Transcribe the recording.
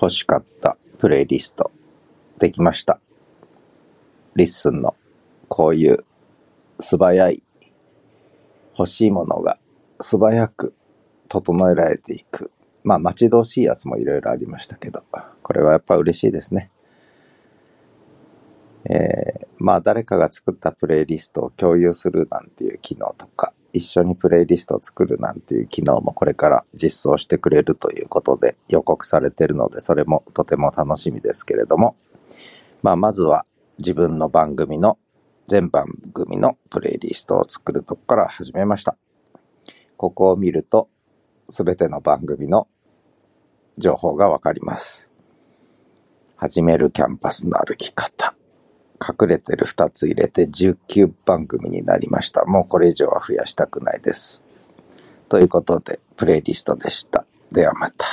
欲しかったプレイリストできました。リッスンのこういう素早い欲しいものが素早く整えられていく。まあ待ち遠しいやつもいろいろありましたけど、これはやっぱ嬉しいですね。えー、まあ誰かが作ったプレイリストを共有するなんていう機能とか、一緒にプレイリストを作るなんていう機能もこれから実装してくれるということで予告されてるので、それもとても楽しみですけれども、まあまずは自分の番組の全番組のプレイリストを作るとこから始めました。ここを見ると、すべての番組の情報がわかります。始めるキャンパスの歩き方。隠れてる2つ入れて19番組になりました。もうこれ以上は増やしたくないです。ということで、プレイリストでした。ではまた。